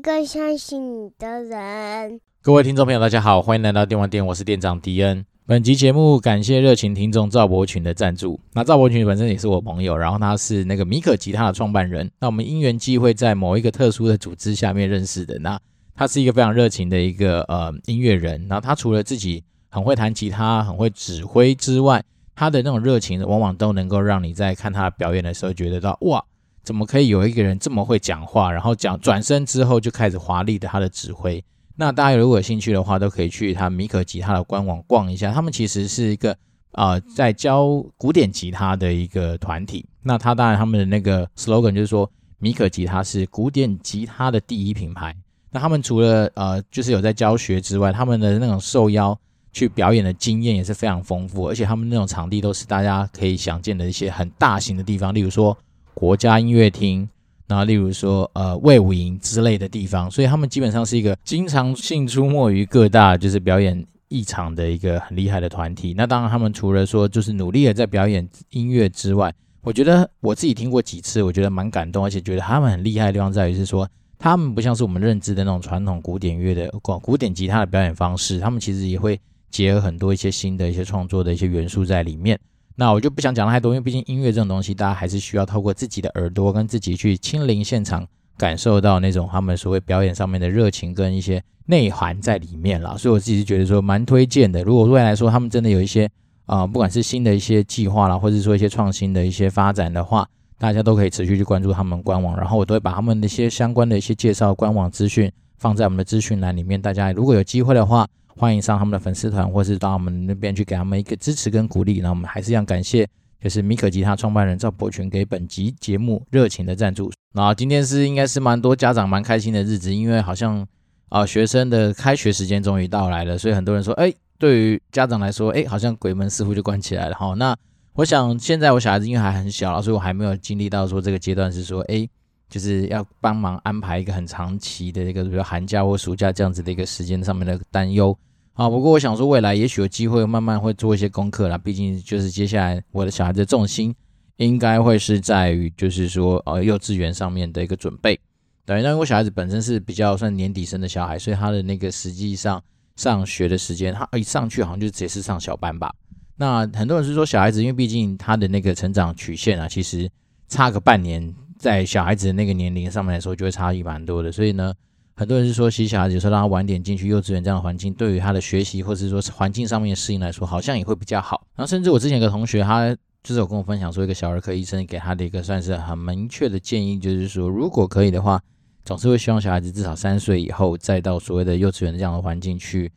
们也需要一个相信你的人。各位听众朋友，大家好，欢迎来到电玩店，我是店长迪恩。本集节目感谢热情听众赵伯群的赞助。那赵伯群本身也是我朋友，然后他是那个米可吉他的创办人。那我们因缘际会在某一个特殊的组织下面认识的。那他是一个非常热情的一个呃音乐人。然后他除了自己很会弹吉他、很会指挥之外，他的那种热情往往都能够让你在看他表演的时候觉得到哇。怎么可以有一个人这么会讲话，然后讲转身之后就开始华丽的他的指挥？那大家如果有兴趣的话，都可以去他米可吉他的官网逛一下。他们其实是一个啊、呃，在教古典吉他的一个团体。那他当然他们的那个 slogan 就是说，米可吉他是古典吉他的第一品牌。那他们除了呃，就是有在教学之外，他们的那种受邀去表演的经验也是非常丰富，而且他们那种场地都是大家可以想见的一些很大型的地方，例如说。国家音乐厅，那例如说呃魏武营之类的地方，所以他们基本上是一个经常性出没于各大就是表演艺场的一个很厉害的团体。那当然，他们除了说就是努力的在表演音乐之外，我觉得我自己听过几次，我觉得蛮感动，而且觉得他们很厉害的地方在于是说，他们不像是我们认知的那种传统古典乐的广古典吉他的表演方式，他们其实也会结合很多一些新的一些创作的一些元素在里面。那我就不想讲太多，因为毕竟音乐这种东西，大家还是需要透过自己的耳朵跟自己去亲临现场，感受到那种他们所谓表演上面的热情跟一些内涵在里面啦。所以我自己是觉得说蛮推荐的。如果未来说他们真的有一些啊、不管是新的一些计划啦，或者说一些创新的一些发展的话，大家都可以持续去关注他们官网，然后我都会把他们的一些相关的一些介绍官网资讯放在我们的资讯栏里面。大家如果有机会的话，欢迎上他们的粉丝团，或是到我们那边去给他们一个支持跟鼓励。那我们还是要感谢，就是米可吉他创办人赵伯群给本集节目热情的赞助。那今天是应该是蛮多家长蛮开心的日子，因为好像啊、学生的开学时间终于到来了，所以很多人说，哎，对于家长来说，哎，好像鬼门似乎就关起来了哈。那我想现在我小孩子因为还很小，所以我还没有经历到说这个阶段是说，哎，就是要帮忙安排一个很长期的一个比如寒假或暑假这样子的一个时间上面的担忧。啊，不过我想说，未来也许有机会慢慢会做一些功课啦。毕竟就是接下来我的小孩子的重心应该会是在于，就是说呃幼稚园上面的一个准备。对，因为我小孩子本身是比较算年底生的小孩，所以他的那个实际上上学的时间，他一上去好像就直接是上小班吧。那很多人是说小孩子，因为毕竟他的那个成长曲线啊，其实差个半年，在小孩子的那个年龄上面来说，就会差异蛮多的。所以呢。很多人是说，其实小孩子有时候让他晚点进去幼稚园这样的环境，对于他的学习或者是说环境上面的适应来说，好像也会比较好。然后，甚至我之前有个同学，他就是有跟我分享说，一个小儿科医生给他的一个算是很明确的建议，就是说，如果可以的话，总是会希望小孩子至少三岁以后再到所谓的幼稚园这样的环境去，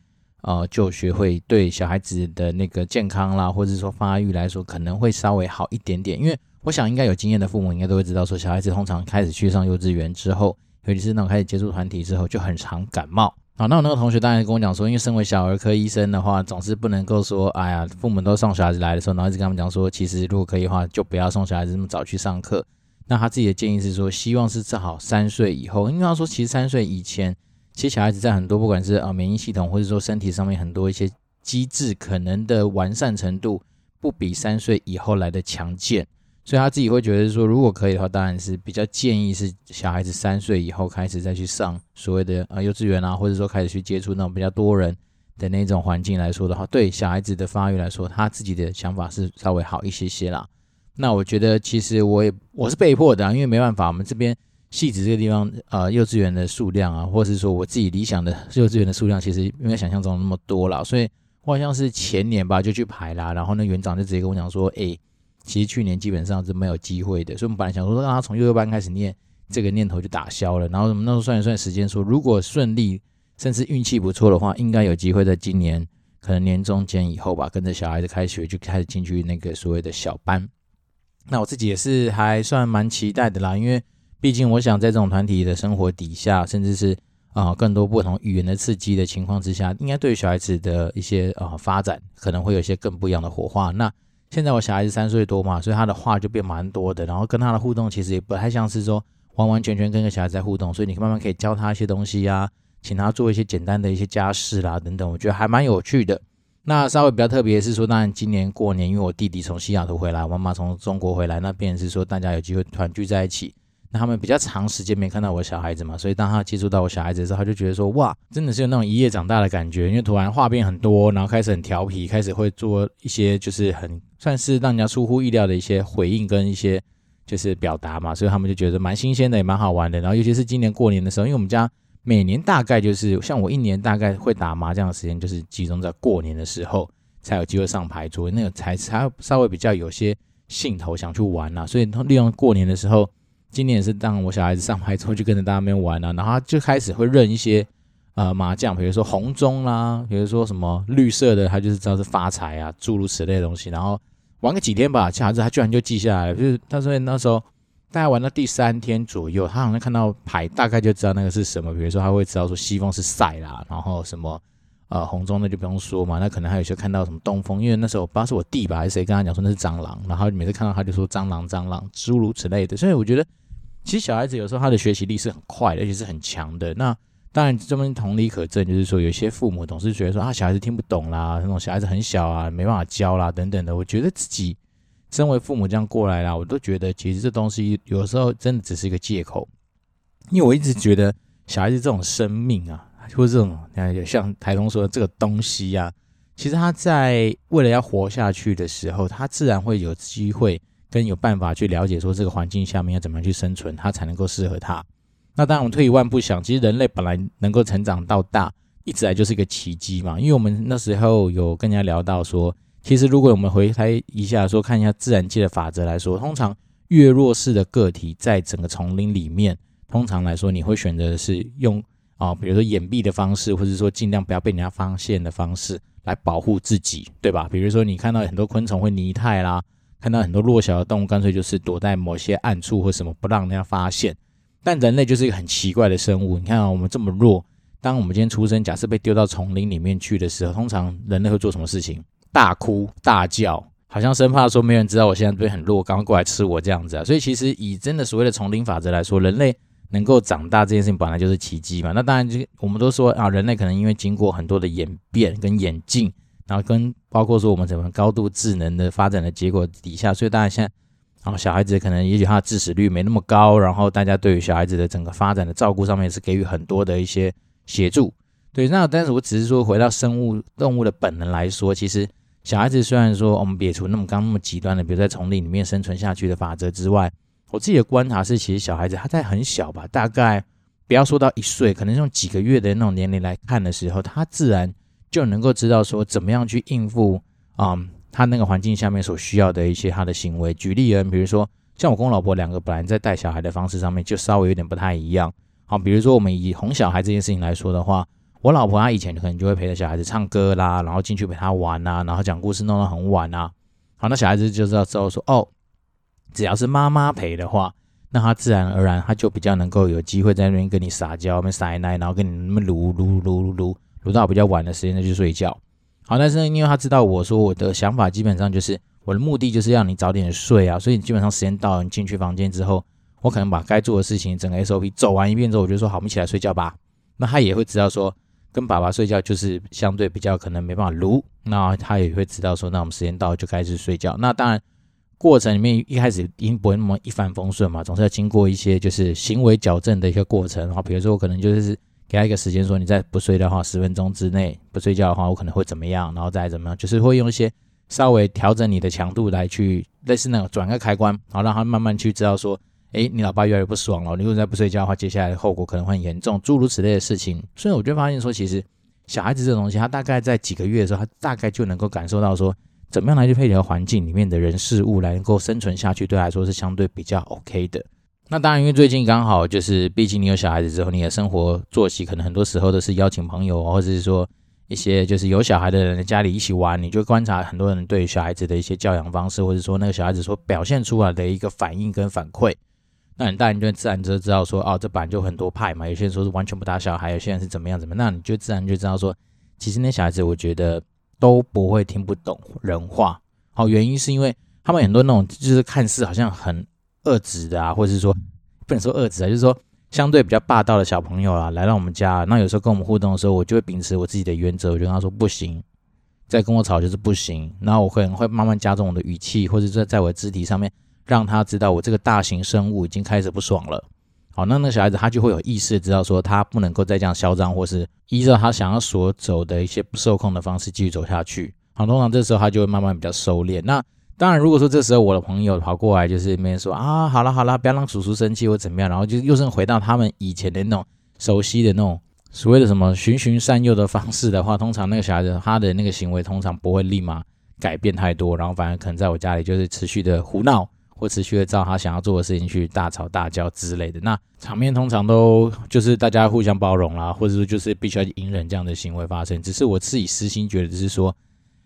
呃，就学会对小孩子的那个健康啦，或者说发育来说，可能会稍微好一点点。因为我想，应该有经验的父母应该都会知道，说小孩子通常开始去上幼稚园之后。尤其是那种开始接触团体之后，就很常感冒。好，那我那个同学当然跟我讲说，因为身为小儿科医生的话，总是不能够说，哎呀，父母都送小孩子来的时候，然后一直跟他们讲说，其实如果可以的话，就不要送小孩子这么早去上课。那他自己的建议是说，希望是正好三岁以后，因为他说，其实三岁以前，其实小孩子在很多不管是啊免疫系统，或者说身体上面很多一些机制，可能的完善程度，不比三岁以后来的强健。所以他自己会觉得说，如果可以的话，当然是比较建议是小孩子三岁以后开始再去上所谓的呃幼稚园啊，或者说开始去接触那种比较多人的那种环境来说的话，对小孩子的发育来说，他自己的想法是稍微好一些些啦。那我觉得其实我也我是被迫的，因为没办法，我们这边戏子这个地方呃幼稚园的数量啊，或者是说我自己理想的幼稚园的数量，其实没有想象中那么多啦。所以我好像是前年吧就去排啦，然后那园长就直接跟我讲说，哎。其实去年基本上是没有机会的，所以我们本来想说让他从幼幼班开始念，这个念头就打消了。然后我们那时候算一算时间，说如果顺利，甚至运气不错的话，应该有机会在今年可能年中间以后吧，跟着小孩子开学就开始进去那个所谓的小班。那我自己也是还算蛮期待的啦，因为毕竟我想在这种团体的生活底下，甚至是啊、更多不同语言的刺激的情况之下，应该对小孩子的一些啊、呃、发展可能会有一些更不一样的火花。那现在我小孩子三岁多嘛，所以他的话就变蛮多的，然后跟他的互动其实也不太像是说完完全全跟个小孩子在互动，所以你慢慢可以教他一些东西、啊，请他做一些简单的一些家事啦等等，我觉得还蛮有趣的。那稍微比较特别是说，当然今年过年，因为我弟弟从西雅图回来，我妈妈从中国回来，那便是说大家有机会团聚在一起。那他们比较长时间没看到我小孩子嘛，所以当他接触到我小孩子的时候，他就觉得说哇，真的是有那种一夜长大的感觉，因为突然话变很多，然后开始很调皮，开始会做一些就是很算是让人家出乎意料的一些回应跟一些就是表达嘛，所以他们就觉得蛮新鲜的，也蛮好玩的。然后尤其是今年过年的时候，因为我们家每年大概就是像我一年大概会打麻将的时间，就是集中在过年的时候才有机会上牌桌，那个才才稍微比较有些兴头想去玩啊，所以利用过年的时候。今年也是当我小孩子上牌之后，就跟着大家那边玩啊，然后他就开始会认一些呃麻将，比如说红中啦，比如说什么绿色的，他就是知道是发财啊，诸如此类的东西。然后玩个几天吧，小孩子他居然就记下来了，就是他说那时候大概玩到第三天左右，他好像看到牌，大概就知道那个是什么。比如说他会知道说西风是赛啦，然后什么呃红中那就不用说嘛，那可能还有些看到什么东风，因为那时候我不知道是我弟吧还是谁跟他讲说那是蟑螂，然后每次看到他就说蟑螂蟑螂诸如此类的，所以我觉得。其实小孩子有时候他的学习力是很快的，而且是很强的。那当然这边同理可证，就是说有些父母总是觉得说啊，小孩子听不懂啦，那种小孩子很小啊，没办法教啦等等的。我觉得自己身为父母这样过来啦，我都觉得其实这东西有时候真的只是一个借口。因为我一直觉得小孩子这种生命啊，或者这种像台东说的这个东西啊，其实他在为了要活下去的时候，他自然会有机会。跟有办法去了解说这个环境下面要怎么样去生存，它才能够适合它。那当然，我们退一万步想，其实人类本来能够成长到大，一直来就是一个奇迹嘛。因为我们那时候有跟人家聊到说，其实如果我们回来一下说，看一下自然界的法则来说，通常越弱势的个体在整个丛林里面，通常来说你会选择的是用啊、比如说掩蔽的方式，或者说尽量不要被人家发现的方式来保护自己，对吧？比如说你看到很多昆虫会泥态啦。看到很多弱小的动物，干脆就是躲在某些暗处或什么，不让人家发现。但人类就是一个很奇怪的生物。你看啊，我们这么弱，当我们今天出生，假设被丢到丛林里面去的时候，通常人类会做什么事情？大哭大叫，好像生怕说没人知道我现在这边很弱，赶快过来吃我这样子啊。所以其实以真的所谓的丛林法则来说，人类能够长大这件事情本来就是奇迹嘛。那当然就我们都说啊，人类可能因为经过很多的演变跟演进。然后跟包括说我们怎么高度智能的发展的结果底下，所以大家现在，然后小孩子可能也许他的致死率没那么高，然后大家对于小孩子的整个发展的照顾上面是给予很多的一些协助。对，那但是我只是说回到生物动物的本能来说，其实小孩子虽然说我们撇除那么刚那么极端的，比如在丛林里面生存下去的法则之外，我自己的观察是，其实小孩子他在很小吧，大概不要说到一岁，可能用几个月的那种年龄来看的时候，他自然。就能够知道说怎么样去应付啊、嗯，他那个环境下面所需要的一些他的行为。举例而言，比如说像我跟我老婆两个本来在带小孩的方式上面就稍微有点不太一样。好，比如说我们以哄小孩这件事情来说的话，我老婆她以前可能就会陪着小孩子唱歌啦，然后进去陪他玩啊，然后讲故事弄到很晚啊。好，那小孩子就知道之后说哦，只要是妈妈陪的话，那他自然而然他就比较能够有机会在那边跟你撒娇，那边撒奶，然后跟你那么撸撸撸撸。读到比较晚的时间再去睡觉，好，但是呢，因为他知道我说我的想法基本上就是我的目的就是要你早点睡啊，所以基本上时间到了，你进去房间之后，我可能把该做的事情整个 SOP 走完一遍之后，我就说好，我们起来睡觉吧。那他也会知道说跟爸爸睡觉就是相对比较可能没办法撸，那他也会知道说那我们时间到了就开始睡觉。那当然过程里面一开始一定不会那么一帆风顺嘛，总是要经过一些就是行为矫正的一个过程。然后比如说我可能就是。给他一个时间，说你再不睡的话，十分钟之内不睡觉的话，我可能会怎么样，然后再怎么样，就是会用一些稍微调整你的强度来去类似那种转个开关，然后让他慢慢去知道说，哎，你老爸越来越不爽了，你如果再不睡觉的话，接下来的后果可能会很严重，诸如此类的事情。所以我就发现说，其实小孩子这种东西，他大概在几个月的时候，他大概就能够感受到说，怎么样来去配合环境里面的人事物来能够生存下去，对他来说是相对比较 OK 的。那当然，因为最近刚好就是，毕竟你有小孩子之后，你的生活作息可能很多时候都是邀请朋友，或者是说一些就是有小孩的人在家里一起玩，你就观察很多人对小孩子的一些教养方式，或者说那个小孩子所表现出来的一个反应跟反馈。那你当然就自然就知道说，哦，这版就很多派嘛，有些人说是完全不打小孩，有些人是怎么样怎么样，那你就自然就知道说，其实那小孩子我觉得都不会听不懂人话。好，原因是因为他们很多那种就是看似好像很。恶质的啊，或者是说不能说恶质啊，就是说相对比较霸道的小朋友啊，来到我们家，那有时候跟我们互动的时候，我就会秉持我自己的原则，我就跟他说不行，再跟我吵就是不行。然后我可能会慢慢加重我的语气，或者在在我的肢体上面，让他知道我这个大型生物已经开始不爽了。好，那那小孩子他就会有意识知道说他不能够再这样嚣张，或是依照他想要所走的一些不受控的方式继续走下去。好，通常这时候他就会慢慢比较收敛。那当然，如果说这时候我的朋友跑过来，就是没人说啊，好了好了，不要让叔叔生气或怎么样，然后就又是回到他们以前的那种熟悉的那种所谓的什么循循善诱的方式的话，通常那个小孩子他的那个行为通常不会立马改变太多，然后反而可能在我家里就是持续的胡闹。或持续的照他想要做的事情去大吵大叫之类的，那场面通常都就是大家互相包容啦，或者说就是必须要隐忍这样的行为发生。只是我自己私心觉得，就是说，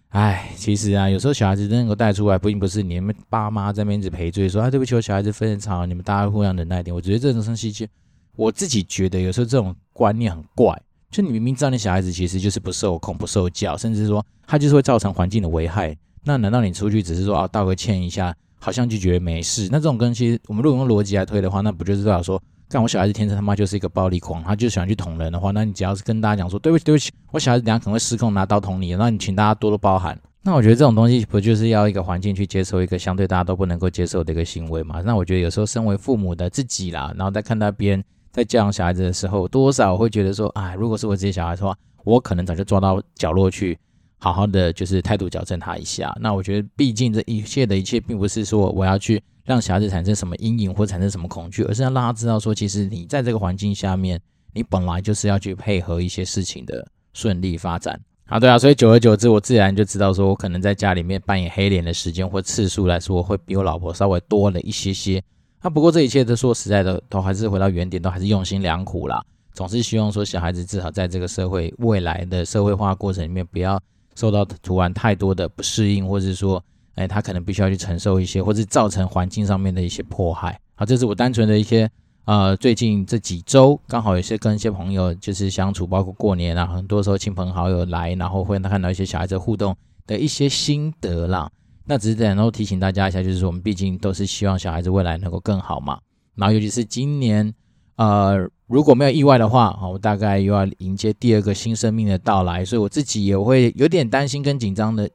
哎，其实啊，有时候小孩子真能够带出来，并不是你们爸妈在那边一直赔罪说啊，对不起，我小孩子非常吵，你们大家互相忍耐一点。我觉得这种生气，我自己觉得有时候这种观念很怪，就你明明知道你小孩子其实就是不受控、不受教，甚至说他就是会造成环境的危害，那难道你出去只是说啊道个歉一下？好像就觉得没事，那这种跟其实我们如果用逻辑来推的话，那不就是代表说，干我小孩子天生他妈就是一个暴力狂，他就喜欢去捅人的话，那你只要是跟大家讲说，对不起对不起，我小孩子等下可能会失控拿刀捅你，那你请大家多多包涵。那我觉得这种东西不就是要一个环境去接受一个相对大家都不能够接受的一个行为嘛？那我觉得有时候身为父母的自己啦，然后在看到别人在教养小孩子的时候，多少会觉得说，哎，如果是我自己小孩的话，我可能早就抓到角落去。好好的就是态度矫正他一下。那我觉得，毕竟这一切的一切，并不是说我要去让小孩子产生什么阴影或产生什么恐惧，而是要让他知道说，其实你在这个环境下面，你本来就是要去配合一些事情的顺利发展。好，对啊，所以久而久之，我自然就知道说，我可能在家里面扮演黑脸的时间或次数来说，会比我老婆稍微多了一些些。那不过这一切都说实在的，都还是回到原点，都还是用心良苦啦。总是希望说，小孩子至少在这个社会未来的社会化过程里面，不要。受到突然太多的不适应，或者是说，哎，他可能必须要去承受一些，或者造成环境上面的一些迫害。好，这是我单纯的一些，呃，最近这几周刚好有些跟一些朋友就是相处，包括过年啊，很多时候亲朋好友来，然后会看到一些小孩子互动的一些心得啦。那只是然后提醒大家一下，就是说我们毕竟都是希望小孩子未来能够更好嘛。然后尤其是今年。呃，如果没有意外的话，我大概又要迎接第二个新生命的到来，所以我自己也会有点担心跟紧张的，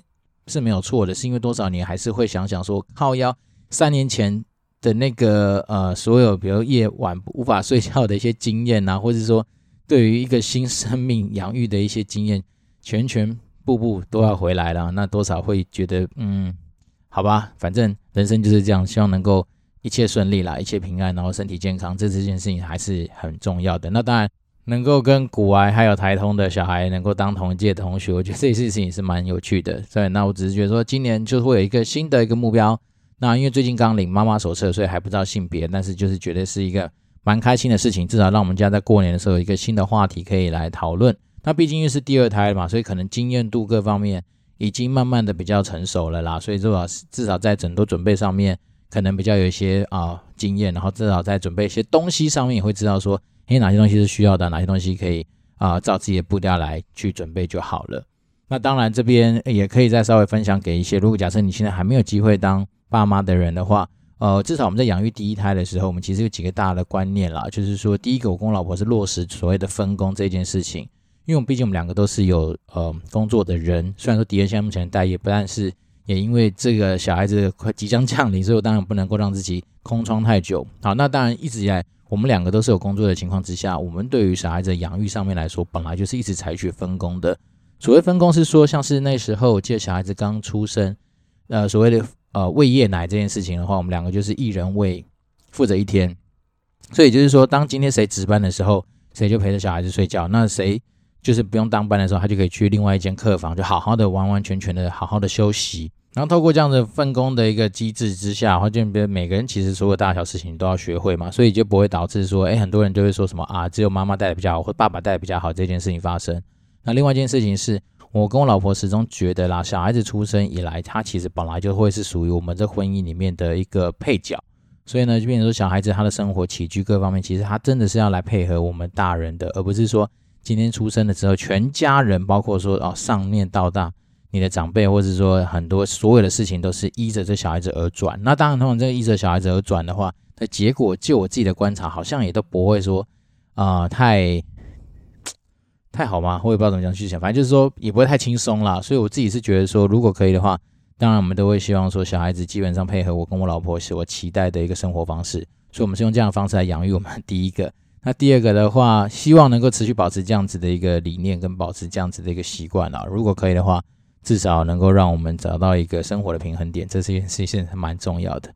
是没有错的，是因为多少年还是会想想说，靠腰三年前的那个呃，所有比如夜晚无法睡觉的一些经验啊，或者说对于一个新生命养育的一些经验，全全部部都要回来了，那多少会觉得，嗯，好吧，反正人生就是这样，希望能够。一切顺利啦，一切平安，然后身体健康，这这件事情还是很重要的。那当然，能够跟古癌还有台通的小孩能够当同一届的同学，我觉得这件事情也是蛮有趣的。对，那我只是觉得说，今年就会有一个新的一个目标。那因为最近刚领妈妈手册，所以还不知道性别，但是就是觉得是一个蛮开心的事情，至少让我们家在过年的时候有一个新的话题可以来讨论。那毕竟又是第二胎嘛，所以可能经验度各方面已经慢慢的比较成熟了啦，所以至少至少在整个准备上面。可能比较有一些啊、经验，然后至少在准备一些东西上面也会知道说，诶，哪些东西是需要的，哪些东西可以啊、照自己的步调来去准备就好了。那当然这边也可以再稍微分享给一些，如果假设你现在还没有机会当爸妈的人的话，呃，至少我们在养育第一胎的时候，我们其实有几个大的观念啦，就是说第一个，我跟我老婆是落实所谓的分工这件事情，因为我们毕竟我们两个都是有呃工作的人，虽然说迪恩现在目前待业，不但是。也因为这个小孩子快即将降临，所以我当然不能够让自己空窗太久。好，那当然一直以来我们两个都是有工作的情况之下，我们对于小孩子养育上面来说，本来就是一直采取分工的。所谓分工是说，像是那时候我记得小孩子刚出生，呃，所谓的呃喂夜奶这件事情的话，我们两个就是一人喂，负责一天。所以就是说，当今天谁值班的时候，谁就陪着小孩子睡觉。那谁就是不用当班的时候，他就可以去另外一间客房，就好好的、完完全全的、好好的休息。然后透过这样的分工的一个机制之下，然后就别每个人其实所有大小事情都要学会嘛，所以就不会导致说，哎，很多人就会说什么啊，只有妈妈带的比较好，或爸爸带的比较好这件事情发生。那另外一件事情是，我跟我老婆始终觉得啦，小孩子出生以来，他其实本来就会是属于我们这婚姻里面的一个配角，所以呢，就变成说小孩子他的生活起居各方面，其实他真的是要来配合我们大人的，而不是说。今天出生的时候，全家人包括说哦，上面到大，你的长辈，或者说很多所有的事情都是依着这小孩子而转。那当然，通常这依着小孩子而转的话，那结果就我自己的观察，好像也都不会说啊、太太好吗？我也不知道怎么讲去想，反正就是说也不会太轻松啦。所以我自己是觉得说，如果可以的话，当然我们都会希望说小孩子基本上配合我跟我老婆所期待的一个生活方式。所以我们是用这样的方式来养育我们第一个。那第二个的话，希望能够持续保持这样子的一个理念，跟保持这样子的一个习惯啊。如果可以的话，至少能够让我们找到一个生活的平衡点，这是一件事情是蛮重要的。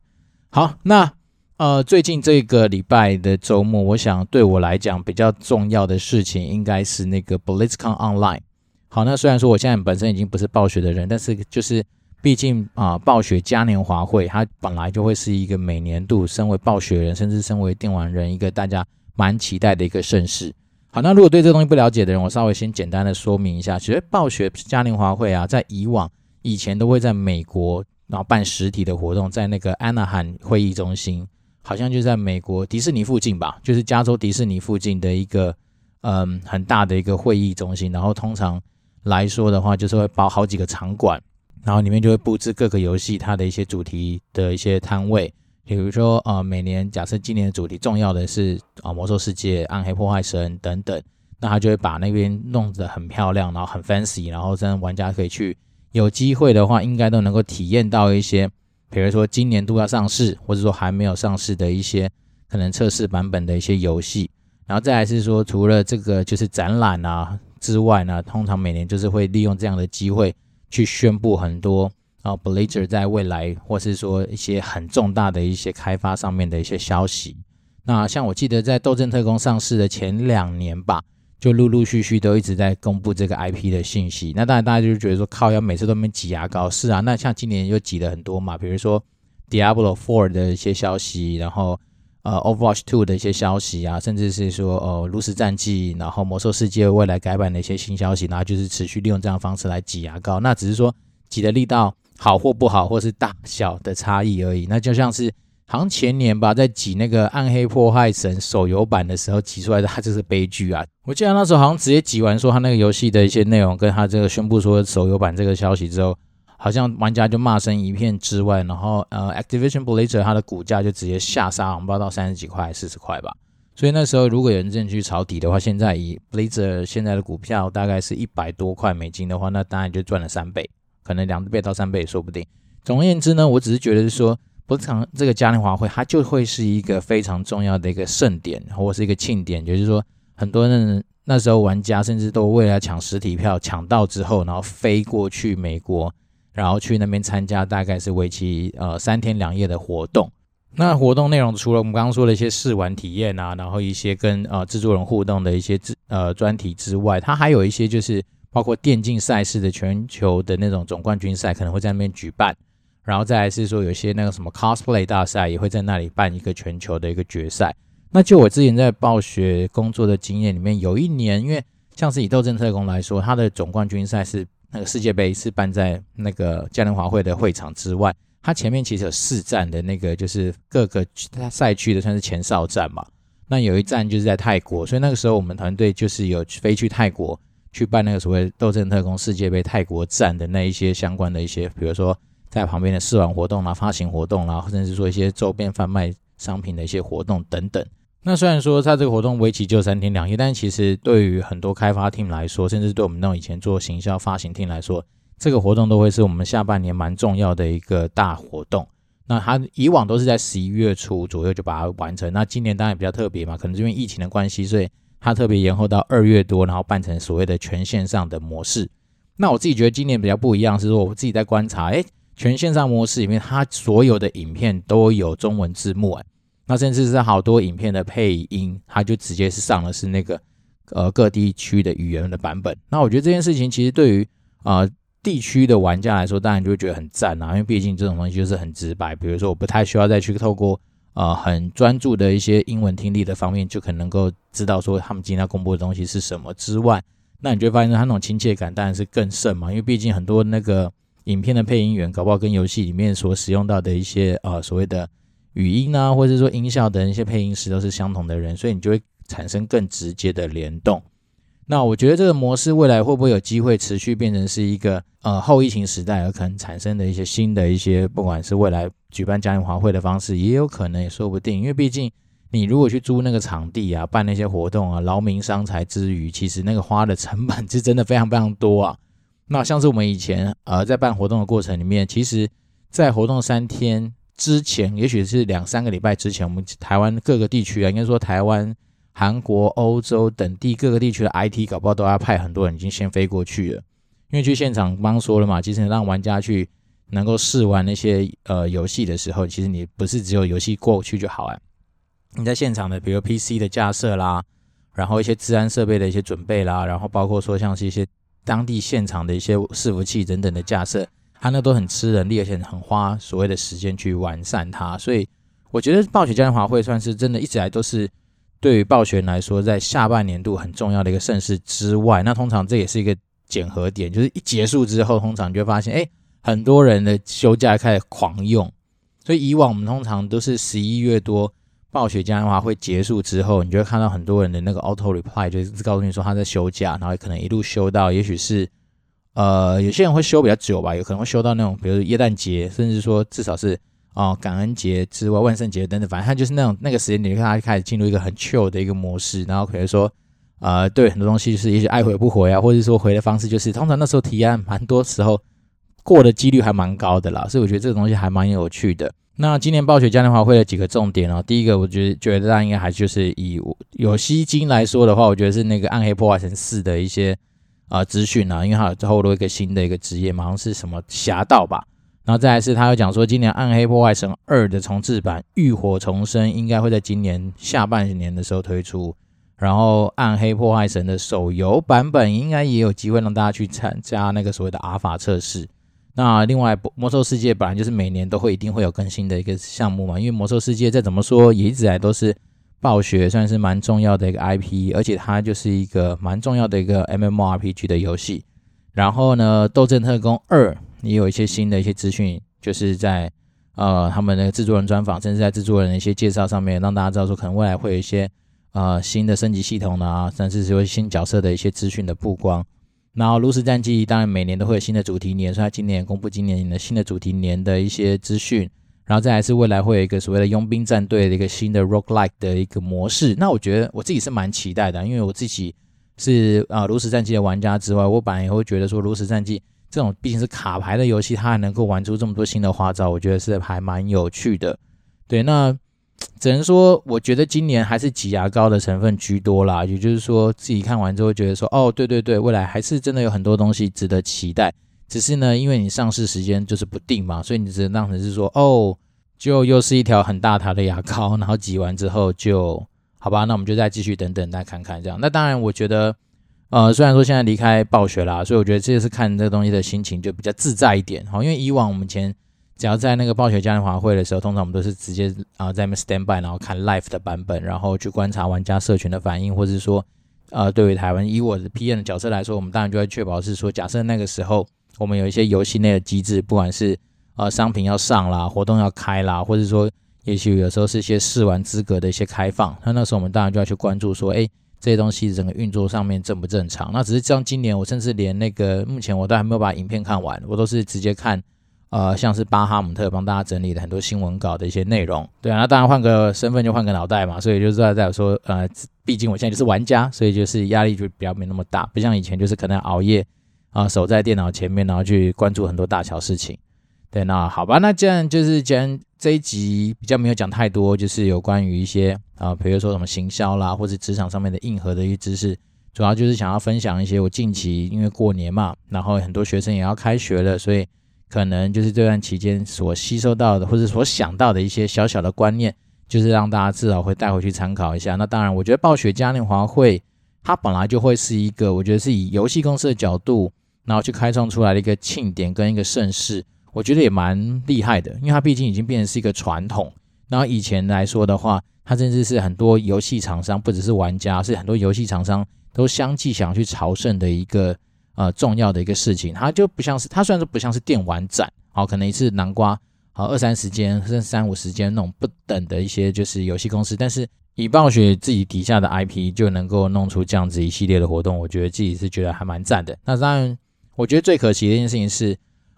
好，那呃，最近这个礼拜的周末，我想对我来讲比较重要的事情，应该是那个 BlizzCon Online。好，那虽然说我现在本身已经不是暴雪的人，但是就是毕竟啊、暴雪嘉年华会它本来就会是一个每年度身为暴雪人，甚至身为电玩人一个大家。蛮期待的一个盛事。好，那如果对这个东西不了解的人，我稍微先简单的说明一下。其实暴雪嘉年华会啊，在以往以前都会在美国，然后办实体的活动，在那个安娜罕会议中心，好像就在美国迪士尼附近吧，就是加州迪士尼附近的一个嗯很大的一个会议中心。然后通常来说的话，就是会包好几个场馆，然后里面就会布置各个游戏它的一些主题的一些摊位。比如说，呃，每年假设今年的主题重要的是啊，魔兽世界、暗黑破坏神等等，那他就会把那边弄得很漂亮，然后很 fancy，然后这样玩家可以去，有机会的话，应该都能够体验到一些，比如说今年度要上市，或者说还没有上市的一些可能测试版本的一些游戏，然后再来是说，除了这个就是展览啊之外呢，通常每年就是会利用这样的机会去宣布很多。然后 Blizzard 在未来，或是说一些很重大的一些开发上面的一些消息。那像我记得在《斗阵特工》上市的前两年吧，就陆陆续续都一直在公布这个 IP 的信息。那当然大家就觉得说，靠，要每次都没挤牙膏。是啊，那像今年又挤了很多嘛，比如说 Diablo Four 的一些消息，然后呃 Overwatch Two 的一些消息啊，甚至是说呃炉石战记，然后魔兽世界未来改版的一些新消息，然后就是持续利用这样的方式来挤牙膏。那只是说挤的力道。好或不好，或是大小的差异而已。那就像是好像前年吧，在挤那个《暗黑破坏神》手游版的时候，挤出来的它就是悲剧啊！我记得那时候好像直接挤完，说他那个游戏的一些内容，跟他这个宣布说手游版这个消息之后，好像玩家就骂声一片之外，然后呃，Activision Blizzard 它的股价就直接下杀，红包到三十几块、四十块吧。所以那时候如果有人真去抄底的话，现在以 Blizzard 现在的股票大概是一百多块美金的话，那当然就赚了三倍。可能两倍到三倍也说不定。总而言之呢，我只是觉得是说，不常这个嘉年华会，它就会是一个非常重要的一个盛典，或是一个庆典。也就是说，很多人那时候玩家甚至都为了抢实体票，抢到之后，然后飞过去美国，然后去那边参加，大概是为期呃三天两夜的活动。那活动内容除了我们刚刚说的一些试玩体验啊，然后一些跟呃制作人互动的一些呃专题之外，它还有一些就是。包括电竞赛事的全球的那种总冠军赛可能会在那边举办，然后再来是说有些那个什么 cosplay 大赛也会在那里办一个全球的一个决赛。那就我之前在暴雪工作的经验里面，有一年因为像是以斗阵特工来说，它的总冠军赛是那个世界杯是办在那个嘉年华会的会场之外，它前面其实有四站的那个就是各个赛区的算是前哨站嘛。那有一站就是在泰国，所以那个时候我们团队就是有飞去泰国。去办那个所谓《斗阵特工世界杯泰国站》的那一些相关的一些，比如说在旁边的试玩活动啦、发行活动啦，甚至说一些周边贩卖商品的一些活动等等。那虽然说它这个活动为期就三天两夜，但其实对于很多开发 team 来说，甚至对我们那种以前做行销发行 team 来说，这个活动都会是我们下半年蛮重要的一个大活动。那它以往都是在十一月初左右就把它完成，那今年当然比较特别嘛，可能是因为疫情的关系，所以。它特别延后到二月多，然后办成所谓的全线上的模式。那我自己觉得今年比较不一样，是说我自己在观察，诶，全线上模式里面，它所有的影片都有中文字幕，诶，那甚至是好多影片的配音，它就直接是上的是那个呃各地区的语言的版本。那我觉得这件事情其实对于啊、地区的玩家来说，当然就会觉得很赞啊，因为毕竟这种东西就是很直白。比如说，我不太需要再去透过。呃，很专注的一些英文听力的方面，就可能够知道说他们今天要公布的东西是什么之外，那你就会发现他那种亲切感当然是更甚嘛，因为毕竟很多那个影片的配音员，搞不好跟游戏里面所使用到的一些呃所谓的语音啊，或者说音效的一些配音师都是相同的人，所以你就会产生更直接的联动。那我觉得这个模式未来会不会有机会持续变成是一个呃后疫情时代而可能产生的一些新的一些，不管是未来举办嘉年华会的方式，也有可能也说不定。因为毕竟你如果去租那个场地啊，办那些活动啊，劳民伤财之余，其实那个花的成本是真的非常非常多啊。那像是我们以前呃在办活动的过程里面，其实在活动三天之前，也许是两三个礼拜之前，我们台湾各个地区啊，应该说台湾、韩国、欧洲等地各个地区的 IT，搞不好都要派很多人已经先飞过去了，因为去现场刚说了嘛，其实让玩家去能够试玩那些呃游戏的时候，其实你不是只有游戏过去就好啊，你在现场的，比如 PC 的架设啦，然后一些治安设备的一些准备啦，然后包括说像是一些当地现场的一些伺服器等等的架设。它那都很吃人力，而且很花所谓的时间去完善它，所以我觉得暴雪嘉年华会算是真的一直来都是对于暴雪来说，在下半年度很重要的一个盛事之外，那通常这也是一个检核点，就是一结束之后，通常你就会发现，哎，很多人的休假开始狂用，所以以往我们通常都是十一月多暴雪嘉年华会结束之后，你就会看到很多人的那个 auto reply，就是告诉你说他在休假，然后可能一路休到，也许是。呃，有些人会休比较久吧，有可能会休到那种，比如耶诞节，甚至说至少是啊、呃、感恩节之外，万圣节等等，反正他就是那种那个时间点，他开始进入一个很 chill 的一个模式，然后可能说，呃，对很多东西是也许爱回不回啊，或者说回的方式就是，通常那时候提案蛮多时候过的几率还蛮高的啦，所以我觉得这个东西还蛮有趣的。那今年暴雪嘉年华会的几个重点哦，第一个我觉得觉得大家应该还就是以有吸金来说的话，我觉得是那个暗黑破坏神四的一些。啊，资讯啊，因为它有透露一个新的一个职业嘛，好像是什么侠盗吧。然后再来是，他有讲说，今年《暗黑破坏神二》的重制版《浴火重生》应该会在今年下半年的时候推出。然后，《暗黑破坏神》的手游版本应该也有机会让大家去参加那个所谓的阿尔法测试。那另外，《魔兽世界》本来就是每年都会一定会有更新的一个项目嘛，因为《魔兽世界》再怎么说也一直来都是。暴雪算是蛮重要的一个 IP，而且它就是一个蛮重要的一个 MMORPG 的游戏。然后呢，《斗阵特工二》也有一些新的一些资讯，就是在呃他们的制作人专访，甚至在制作人的一些介绍上面，让大家知道说可能未来会有一些呃新的升级系统啊，甚至是说新角色的一些资讯的曝光。然后《炉石战记》当然每年都会有新的主题年，所以它今年公布今年的新的主题年的一些资讯。然后再来是未来会有一个所谓的佣兵战队的一个新的 roguelike 的一个模式，那我觉得我自己是蛮期待的，因为我自己是啊炉石战记的玩家之外，我本来也会觉得说炉石战记这种毕竟是卡牌的游戏，它还能够玩出这么多新的花招，我觉得是还蛮有趣的。对，那 只能说我觉得今年还是挤牙膏的成分居多啦，也就是说自己看完之后觉得说，哦，对对对，未来还是真的有很多东西值得期待。只是呢，因为你上市时间就是不定嘛，所以你只能当成是说，哦，就又是一条很大条的牙膏，然后挤完之后就好吧，那我们就再继续等等，再看看这样。那当然，我觉得，呃，虽然说现在离开暴雪啦，所以我觉得这次看这个东西的心情就比较自在一点。好，因为以往我们前只要在那个暴雪嘉年华会的时候，通常我们都是直接啊在那边 stand by，然后看 live 的版本，然后去观察玩家社群的反应，或者是说，呃，对于台湾以我的 PM 的角色来说，我们当然就会确保是说，假设那个时候。我们有一些游戏内的机制，不管是呃商品要上啦，活动要开啦，或者说也许有时候是一些试玩资格的一些开放，那那时候我们当然就要去关注说，哎，这些东西整个运作上面正不正常？那只是像今年我甚至连那个目前我都还没有把影片看完，我都是直接看呃像是巴哈姆特帮大家整理的很多新闻稿的一些内容。对啊，那当然换个身份就换个脑袋嘛，所以就是在在说呃，毕竟我现在就是玩家，所以就是压力就比较没那么大，不像以前就是可能熬夜。啊，守在电脑前面，然后去关注很多大小事情。对，那好吧，那既然就是，既然这一集比较没有讲太多，就是有关于一些啊，比如说什么行销啦，或者职场上面的硬核的一些知识，主要就是想要分享一些我近期因为过年嘛，然后很多学生也要开学了，所以可能就是这段期间所吸收到的，或者所想到的一些小小的观念，就是让大家至少会带回去参考一下。那当然，我觉得暴雪嘉年华会。它本来就会是一个，我觉得是以游戏公司的角度，然后去开创出来的一个庆典跟一个盛事，我觉得也蛮厉害的，因为它毕竟已经变成是一个传统。然后以前来说的话，它甚至是很多游戏厂商，不只是玩家，是很多游戏厂商都相继想去朝圣的一个呃重要的一个事情。它就不像是，它虽然说不像是电玩展，好，可能一次南瓜好二三十间甚至三五十间那种不等的一些就是游戏公司，但是。以暴雪自己底下的 IP 就能够弄出这样子一系列的活动，我觉得自己是觉得还蛮赞的。那当然，我觉得最可惜的一件事情是，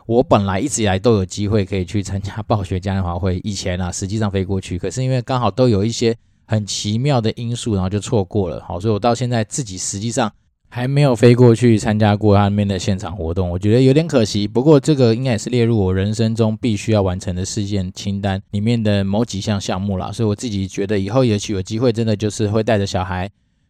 我本来一直以来都有机会可以去参加暴雪嘉年华会，以前啊，实际上飞过去，可是因为刚好都有一些很奇妙的因素，然后就错过了。好，所以我到现在自己实际上还没有飞过去参加过他那边的现场活动，我觉得有点可惜。不过这个应该也是列入我人生中必须要完成的事件清单里面的某几项项目啦。所以我自己觉得以后也许有机会，真的就是会带着小孩。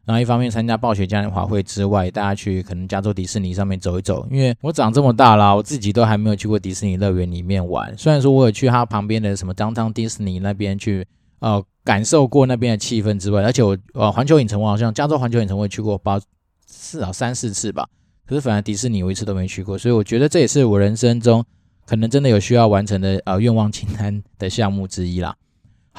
然后一方面参加暴雪嘉年华会之外，大家去可能加州迪士尼上面走一走。因为我长这么大了，我自己都还没有去过迪士尼乐园里面玩。虽然说我有去它旁边的什么 Downtown Disney 那边去，呃，感受过那边的气氛之外，而且我呃环球影城我好像加州环球影城我也去过，包至少三四次吧。可是反而迪士尼我一次都没去过，所以我觉得这也是我人生中可能真的有需要完成的呃愿望清单的项目之一啦。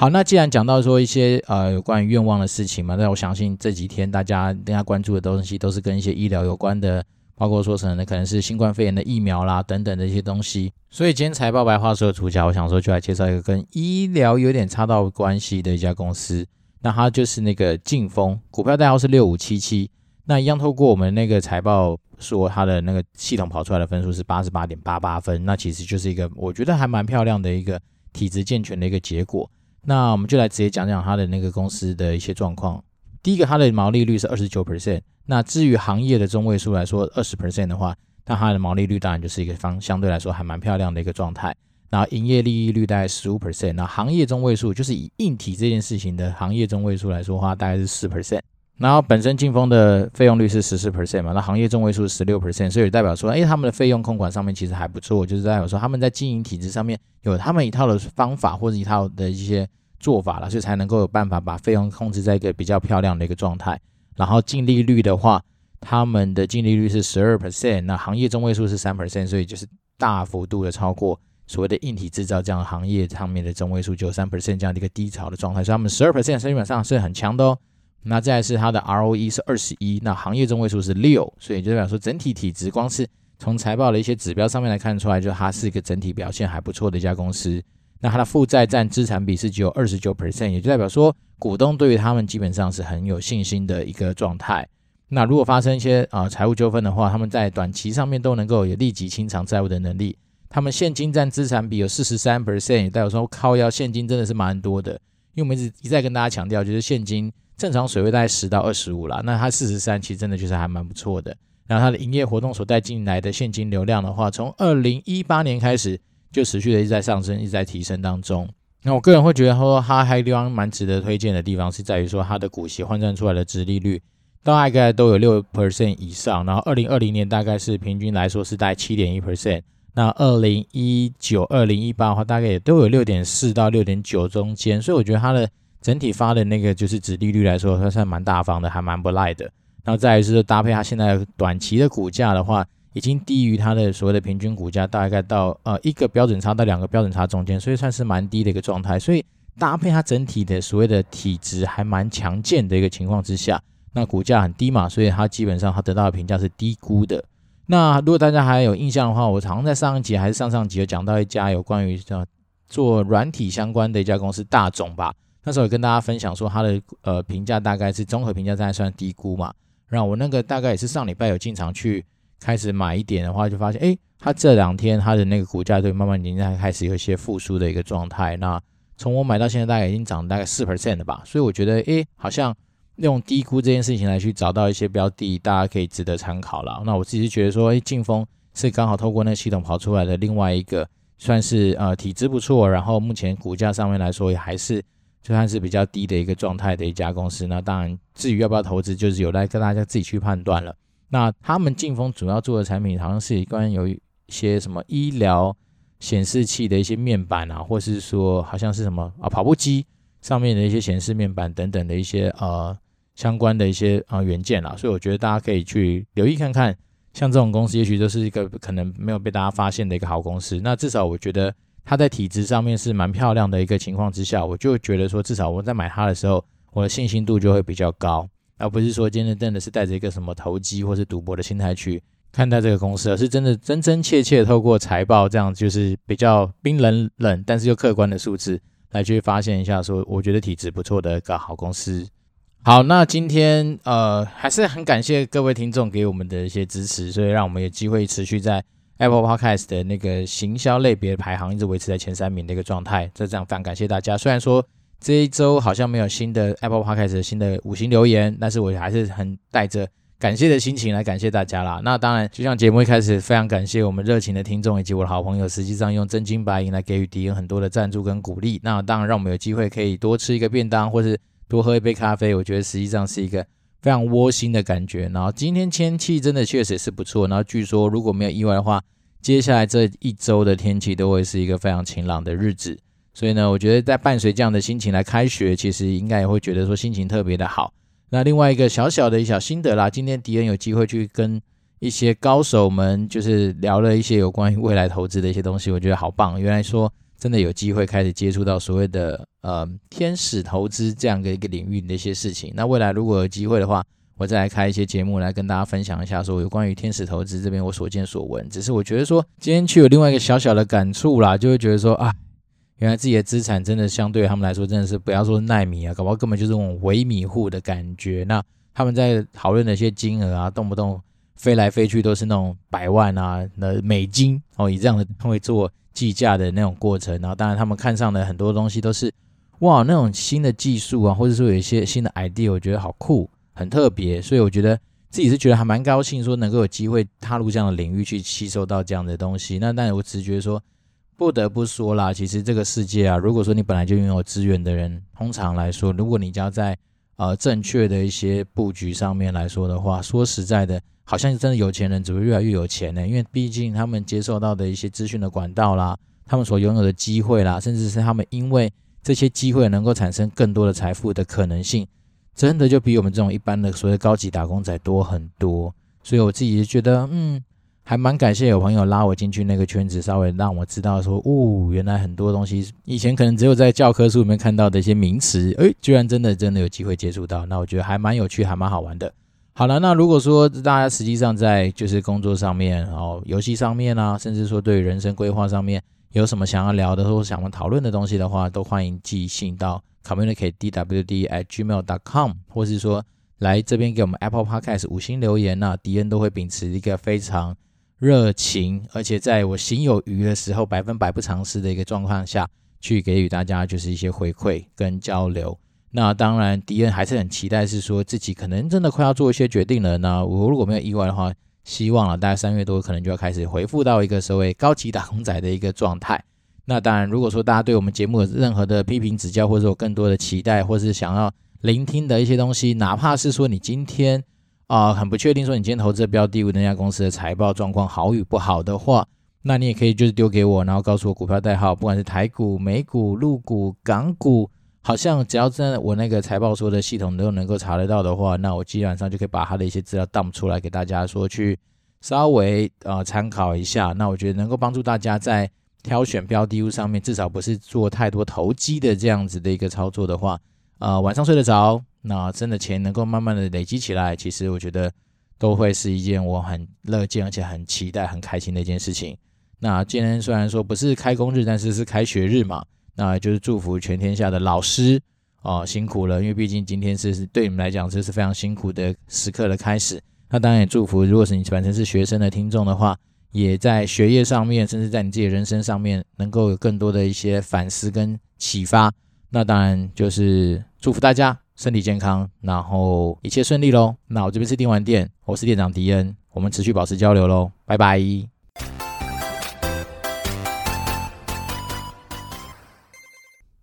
好，那既然讲到说一些呃有关于愿望的事情嘛，那我相信这几天大家大家关注的东西都是跟一些医疗有关的，包括说什么呢可能是新冠肺炎的疫苗啦等等的一些东西。所以今天财报白话说的主角，我想说就来介绍一个跟医疗有点插到关系的一家公司，那它就是那个劲风，股票代号是六五七七。那一样透过我们那个财报说它的那个系统跑出来的分数是八十八点八八分，那其实就是一个我觉得还蛮漂亮的一个体质健全的一个结果。那我们就来直接讲讲它的那个公司的一些状况。第一个，它的毛利率是二十九 percent。那至于行业的中位数来说，二十 percent 的话，那它的毛利率当然就是一个方相对来说还蛮漂亮的一个状态。然后营业利益率大概十五 percent。那行业中位数就是以硬体这件事情的行业中位数来说的话，大概是四 percent。然后本身劲风的费用率是十四 percent 嘛，那行业中位数十六 percent，所以代表说，哎，他们的费用控管上面其实还不错，就是代表说他们在经营体制上面有他们一套的方法或者一套的一些做法了，所以才能够有办法把费用控制在一个比较漂亮的一个状态。然后净利率的话，他们的净利率是十二 percent，那行业中位数是三 percent，所以就是大幅度的超过所谓的硬体制造这样行业上面的中位数就三 percent 这样的一个低潮的状态，所以他们十二 percent 基本上是很强的哦。那再是它的 ROE 是二十一，那行业中位数是六，所以就代表说整体体质，光是从财报的一些指标上面来看出来，就它是一个整体表现还不错的一家公司。那它的负债占资产比是只有二十九 percent，也就代表说股东对于他们基本上是很有信心的一个状态。那如果发生一些啊财务纠纷的话，他们在短期上面都能够有立即清偿债务的能力。他们现金占资产比有四十三 percent，也代表说靠要现金真的是蛮多的。因为我们一直一再跟大家强调，就是现金。正常水位大概十到二十五啦，那它四十三其实真的就是还蛮不错的。然后它的营业活动所带进来的现金流量的话，从二零一八年开始就持续的一直在上升，一直在提升当中。那我个人会觉得说，它还有地方蛮值得推荐的地方是在于说，它的股息换算出来的殖利率大概都有六 percent 以上。然后二零二零年大概是平均来说是大概七点一 percent，那二零一九、二零一八的话大概也都有六点四到六点九中间。所以我觉得它的。整体发的那个就是指利率来说，它算蛮大方的，还蛮不赖的。然后再来是搭配它现在短期的股价的话，已经低于它的所谓的平均股价，大概到呃一个标准差到两个标准差中间，所以算是蛮低的一个状态。所以搭配它整体的所谓的体质还蛮强健的一个情况之下，那股价很低嘛，所以它基本上它得到的评价是低估的。那如果大家还有印象的话，我好像在上一集还是上上集有讲到一家有关于叫做软体相关的一家公司大众吧。那时候有跟大家分享说，它的呃评价大概是综合评价，在算低估嘛。然后我那个大概也是上礼拜有进场去开始买一点的话，就发现，诶，它这两天它的那个股价就慢慢已经在开始有一些复苏的一个状态。那从我买到现在，大概已经涨大概四 percent 了吧。所以我觉得，诶，好像用低估这件事情来去找到一些标的，大家可以值得参考了。那我自己是觉得说，诶，劲风是刚好透过那系统跑出来的另外一个，算是呃体质不错，然后目前股价上面来说也还是。就算是比较低的一个状态的一家公司，那当然至于要不要投资，就是有待跟大家自己去判断了。那他们劲风主要做的产品，好像是一关于有一些什么医疗显示器的一些面板啊，或是说好像是什么啊跑步机上面的一些显示面板等等的一些呃相关的一些呃元件啦。所以我觉得大家可以去留意看看，像这种公司，也许都是一个可能没有被大家发现的一个好公司。那至少我觉得。它在体质上面是蛮漂亮的一个情况之下，我就觉得说，至少我在买它的时候，我的信心度就会比较高，而不是说今天真的是带着一个什么投机或是赌博的心态去看待这个公司，而是真的真真切切透过财报这样就是比较冰冷冷，但是又客观的数字来去发现一下，说我觉得体质不错的一个好公司。好，那今天呃还是很感谢各位听众给我们的一些支持，所以让我们有机会持续在。Apple Podcast 的那个行销类别排行一直维持在前三名的一个状态，就这样非常感谢大家。虽然说这一周好像没有新的 Apple Podcast 的新的五星留言，但是我还是很带着感谢的心情来感谢大家啦。那当然，就像节目一开始，非常感谢我们热情的听众以及我的好朋友，实际上用真金白银来给予敌人很多的赞助跟鼓励。那当然，让我们有机会可以多吃一个便当，或是多喝一杯咖啡，我觉得实际上是一个非常窝心的感觉。然后今天天气真的确实是不错。然后据说如果没有意外的话，接下来这一周的天气都会是一个非常晴朗的日子。所以呢，我觉得在伴随这样的心情来开学，其实应该也会觉得说心情特别的好。那另外一个小小的一小心得啦，今天迪恩有机会去跟一些高手们，就是聊了一些有关于未来投资的一些东西，我觉得好棒。原来说真的有机会开始接触到所谓的呃天使投资这样的一个领域的一些事情。那未来如果有机会的话，我再来开一些节目来跟大家分享一下，说有关于天使投资这边我所见所闻。只是我觉得说今天去有另外一个小小的感触啦，就会觉得说啊。原来自己的资产真的相对他们来说，真的是不要说奈米啊，搞不好根本就是那种微米户的感觉。那他们在讨论的一些金额啊，动不动飞来飞去都是那种百万啊那美金哦，以这样的会做计价的那种过程。然后当然他们看上的很多东西都是哇，那种新的技术啊，或者说有一些新的 idea，我觉得好酷，很特别。所以我觉得自己是觉得还蛮高兴，说能够有机会踏入这样的领域去吸收到这样的东西。那但我只是觉得说。不得不说啦，其实这个世界啊，如果说你本来就拥有资源的人，通常来说，如果你只要在呃正确的一些布局上面来说的话，说实在的，好像真的有钱人只会越来越有钱呢。因为毕竟他们接受到的一些资讯的管道啦，他们所拥有的机会啦，甚至是他们因为这些机会能够产生更多的财富的可能性，真的就比我们这种一般的所谓高级打工仔多很多。所以我自己就觉得，嗯。还蛮感谢有朋友拉我进去那个圈子，稍微让我知道说，哦，原来很多东西以前可能只有在教科书里面看到的一些名词，诶，居然真的真的有机会接触到，那我觉得还蛮有趣，还蛮好玩的。好了，那如果说大家实际上在就是工作上面，然后游戏上面啊，甚至说对人生规划上面有什么想要聊的或想要讨论的东西的话，都欢迎寄信到 communicate dwd at gmail dot com，或是说来这边给我们 Apple Podcast 五星留言啊，迪恩都会秉持一个非常。热情，而且在我行有余的时候，百分百不偿失的一个状况下去给予大家就是一些回馈跟交流。那当然，迪恩还是很期待，是说自己可能真的快要做一些决定了。那我如果没有意外的话，希望了大概三月多可能就要开始回复到一个所谓高级打工仔的一个状态。那当然，如果说大家对我们节目有任何的批评指教，或者有更多的期待，或是想要聆听的一些东西，哪怕是说你今天。啊、很不确定说你今天投资的标的物那家公司的财报状况好与不好的话，那你也可以就是丢给我，然后告诉我股票代号，不管是台股、美股、陆股、港股，好像只要在我那个财报说的系统都能够查得到的话，那我基本上就可以把它的一些资料 dump 出来给大家说去稍微呃参考一下。那我觉得能够帮助大家在挑选标的物上面，至少不是做太多投机的这样子的一个操作的话，呃，晚上睡得着。那真的钱能够慢慢的累积起来，其实我觉得都会是一件我很乐见而且很期待、很开心的一件事情。那今天虽然说不是开工日，但是是开学日嘛，那就是祝福全天下的老师哦，辛苦了，因为毕竟今天是对你们来讲这是非常辛苦的时刻的开始。那当然也祝福，如果是你本身是学生的听众的话，也在学业上面，甚至在你自己人生上面，能够有更多的一些反思跟启发。那当然就是祝福大家。身体健康，然后一切顺利喽。那我这边是电玩店，我是店长迪恩，我们持续保持交流喽，拜拜。